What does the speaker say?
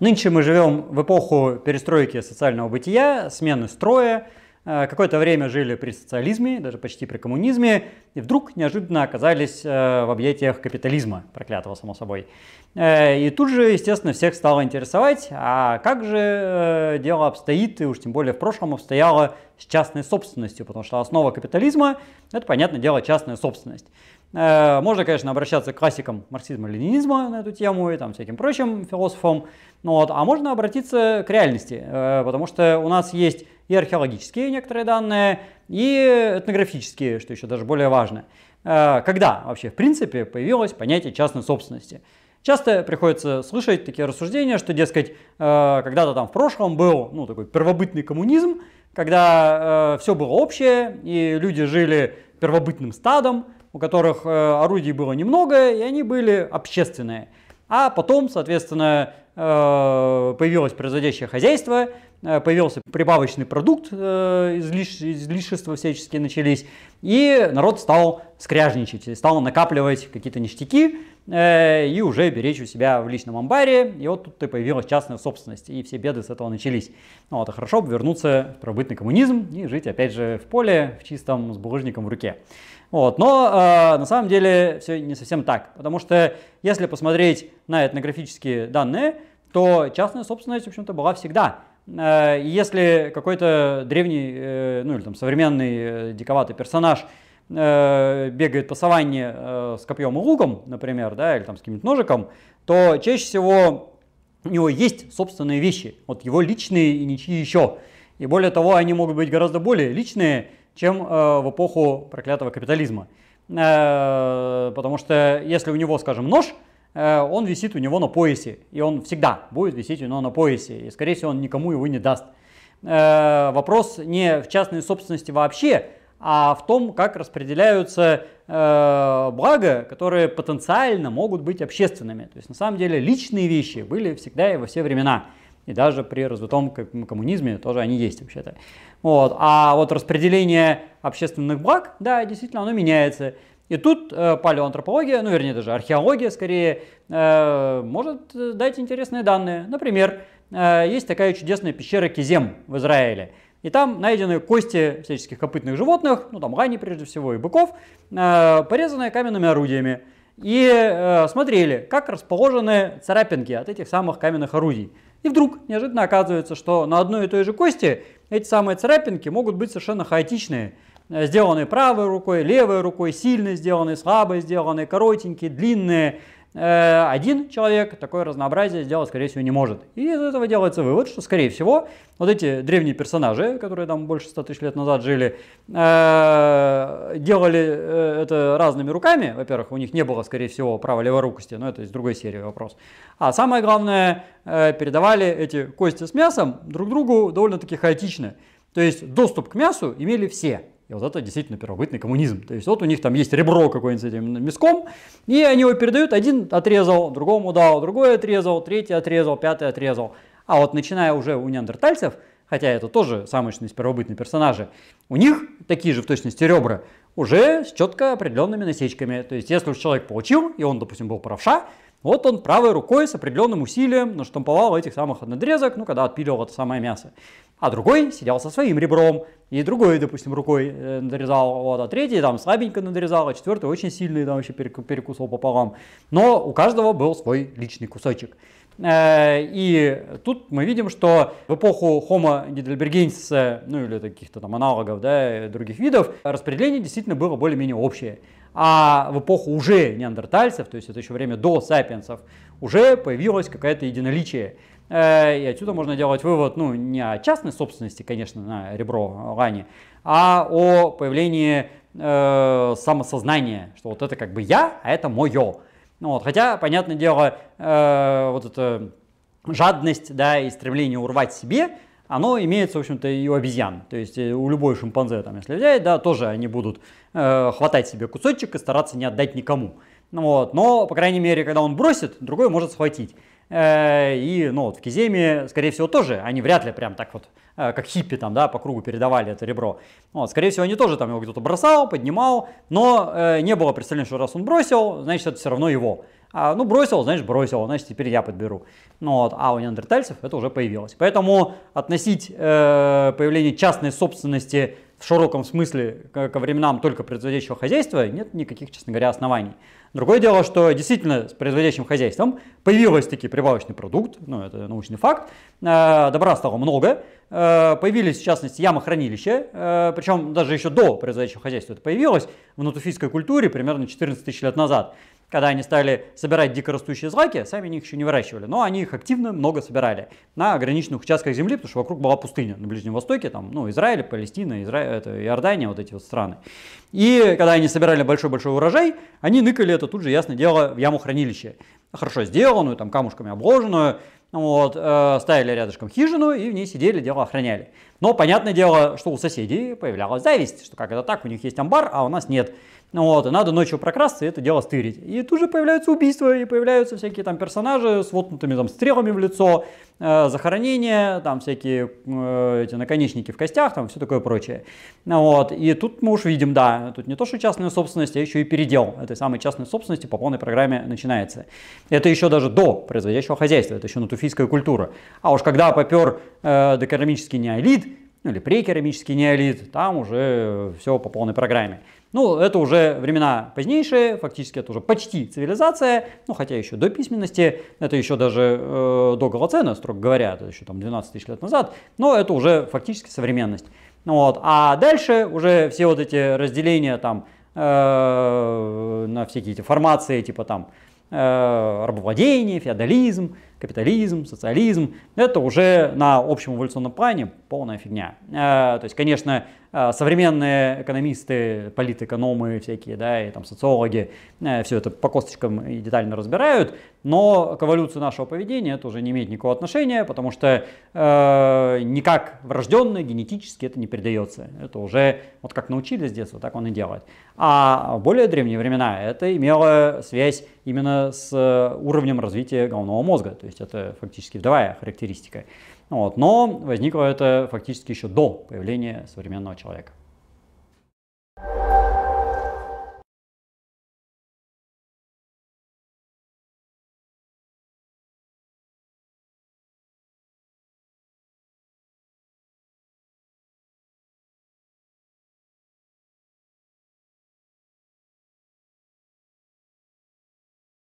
Нынче мы живем в эпоху перестройки социального бытия, смены строя. Э, какое-то время жили при социализме, даже почти при коммунизме, и вдруг неожиданно оказались э, в объятиях капитализма, проклятого само собой. Э, и тут же, естественно, всех стало интересовать, а как же дело обстоит, и уж тем более в прошлом обстояло с частной собственностью, потому что основа капитализма – это, понятное дело, частная собственность. Э, можно, конечно, обращаться к классикам марксизма-ленинизма на эту тему и там всяким прочим философам, ну вот, а можно обратиться к реальности, э, потому что у нас есть и археологические некоторые данные, и этнографические, что еще даже более важно. Э, когда вообще, в принципе, появилось понятие частной собственности? Часто приходится слышать такие рассуждения, что, дескать, когда-то там в прошлом был ну, такой первобытный коммунизм, когда все было общее, и люди жили первобытным стадом, у которых э, орудий было немного, и они были общественные. А потом, соответственно, э, появилось производящее хозяйство, э, появился прибавочный продукт, излиш, излишества всяческие начались, и народ стал скряжничать, стал накапливать какие-то ништяки и уже беречь у себя в личном амбаре. И вот тут и появилась частная собственность, и все беды с этого начались. Ну а хорошо бы вернуться в пробытный коммунизм и жить опять же в поле, в чистом, с булыжником в руке. Вот. Но э, на самом деле все не совсем так, потому что если посмотреть на этнографические данные, то частная собственность, в общем-то, была всегда. Э, если какой-то древний, э, ну или там современный э, диковатый персонаж э, бегает по саванне э, с копьем и луком, например, да, или там с каким-нибудь ножиком, то чаще всего у него есть собственные вещи, вот его личные и ничьи еще. И более того, они могут быть гораздо более личные, чем э, в эпоху проклятого капитализма. Э, потому что если у него, скажем, нож, э, он висит у него на поясе, и он всегда будет висеть у него на поясе, и, скорее всего, он никому его не даст. Вопрос не в частной собственности вообще, а в том, как распределяются блага, которые потенциально могут быть общественными. То есть на самом деле личные вещи были всегда и во все времена. И даже при развитом коммунизме тоже они есть вообще-то. Вот. А вот распределение общественных благ, да, действительно, оно меняется. И тут э, палеоантропология, ну вернее даже археология скорее, э, может дать интересные данные. Например, э, есть такая чудесная пещера Кизем в Израиле. И там найдены кости всяческих копытных животных, ну там лани прежде всего и быков, э, порезанные каменными орудиями. И э, смотрели, как расположены царапинки от этих самых каменных орудий. И вдруг неожиданно оказывается, что на одной и той же кости эти самые царапинки могут быть совершенно хаотичные. Э, сделанные правой рукой, левой рукой, сильно сделанные, слабо сделанные, коротенькие, длинные. Э, один человек такое разнообразие сделать, скорее всего, не может. И из этого делается вывод, что, скорее всего, вот эти древние персонажи, которые там больше 100 тысяч лет назад жили, э, делали это разными руками. Во-первых, у них не было, скорее всего, право-леворукости, но это из другой серии вопрос. А самое главное, передавали эти кости с мясом друг другу довольно-таки хаотично. То есть доступ к мясу имели все. И вот это действительно первобытный коммунизм. То есть вот у них там есть ребро какое-нибудь с этим мяском, и они его передают, один отрезал, другому дал, другой отрезал, третий отрезал, пятый отрезал. А вот начиная уже у неандертальцев, хотя это тоже что первобытные персонажи, у них такие же в точности ребра, уже с четко определенными насечками. То есть если уж человек получил, и он, допустим, был правша, вот он правой рукой с определенным усилием наштамповал этих самых надрезок, ну, когда отпиливал это самое мясо. А другой сидел со своим ребром, и другой, допустим, рукой э, надрезал, вот, а третий там слабенько надрезал, а четвертый очень сильный, там вообще перекусывал пополам. Но у каждого был свой личный кусочек. Э, и тут мы видим, что в эпоху Homo heidelbergensis, ну или каких-то там аналогов, да, других видов, распределение действительно было более-менее общее. А в эпоху уже неандертальцев, то есть это еще время до сапиенсов, уже появилось какое-то единоличие. Э, и отсюда можно делать вывод, ну, не о частной собственности, конечно, на ребро лани, а о появлении э, самосознания, что вот это как бы я, а это мое. Ну, вот, хотя, понятное дело, э, вот эта жадность да, и стремление урвать себе, оно имеется, в общем-то, и у обезьян. То есть э, у любой шимпанзе, там, если взять, да, тоже они будут э, хватать себе кусочек и стараться не отдать никому. Ну, вот. Но, по крайней мере, когда он бросит, другой может схватить. Э, и ну, вот в Киземе, скорее всего, тоже они вряд ли прям так вот, э, как хиппи там, да, по кругу передавали это ребро. Вот, скорее всего, они тоже там его кто-то бросал, поднимал, но э, не было представления, что раз он бросил, значит, это все равно его. А, ну, бросил, значит, бросил, значит, теперь я подберу. Ну, вот, а у неандертальцев это уже появилось. Поэтому относить э, появление частной собственности в широком смысле ко временам только производящего хозяйства нет никаких, честно говоря, оснований. Другое дело, что действительно с производящим хозяйством появился таки прибавочный продукт, ну это научный факт, э, добра стало много, э, появились в частности ямохранилища, э, причем даже еще до производящего хозяйства это появилось в натуфийской культуре примерно 14 тысяч лет назад когда они стали собирать дикорастущие злаки, сами они их еще не выращивали, но они их активно много собирали на ограниченных участках земли, потому что вокруг была пустыня на Ближнем Востоке, там, ну, Израиль, Палестина, Израиль, это, Иордания, вот эти вот страны. И когда они собирали большой-большой урожай, они ныкали это тут же, ясно дело, в яму хранилища. Хорошо сделанную, там, камушками обложенную, вот, э, ставили рядышком хижину и в ней сидели, дело охраняли. Но понятное дело, что у соседей появлялась зависть, что как это так, у них есть амбар, а у нас нет. Ну вот, и надо ночью прокрасться и это дело стырить. И тут же появляются убийства, и появляются всякие там персонажи с воткнутыми там стрелами в лицо, захоронения, там всякие э, эти наконечники в костях, там все такое прочее. Ну вот, и тут мы уж видим, да, тут не то, что частная собственность, а еще и передел этой самой частной собственности по полной программе начинается. Это еще даже до производящего хозяйства, это еще натуфийская культура. А уж когда попер э, докерамический неолит, ну или прекерамический неолит, там уже все по полной программе. Ну, это уже времена позднейшие, фактически это уже почти цивилизация, ну, хотя еще до письменности, это еще даже э, до Голоцена, строго говоря, это еще там 12 тысяч лет назад, но это уже фактически современность. Ну вот. А дальше уже все вот эти разделения там э, на всякие эти формации, типа там рабовладение, феодализм, капитализм, социализм, это уже на общем эволюционном плане полная фигня. Э, то есть, конечно, а, современные экономисты, политэкономы всякие, да, и там социологи э, все это по косточкам и детально разбирают, но к эволюции нашего поведения это уже не имеет никакого отношения, потому что э, никак врожденно, генетически это не передается. Это уже вот как научились с детства, так он и делает. А в более древние времена это имело связь именно с уровнем развития головного мозга, то есть это фактически вторая характеристика. Вот. Но возникло это фактически еще до появления современного человека.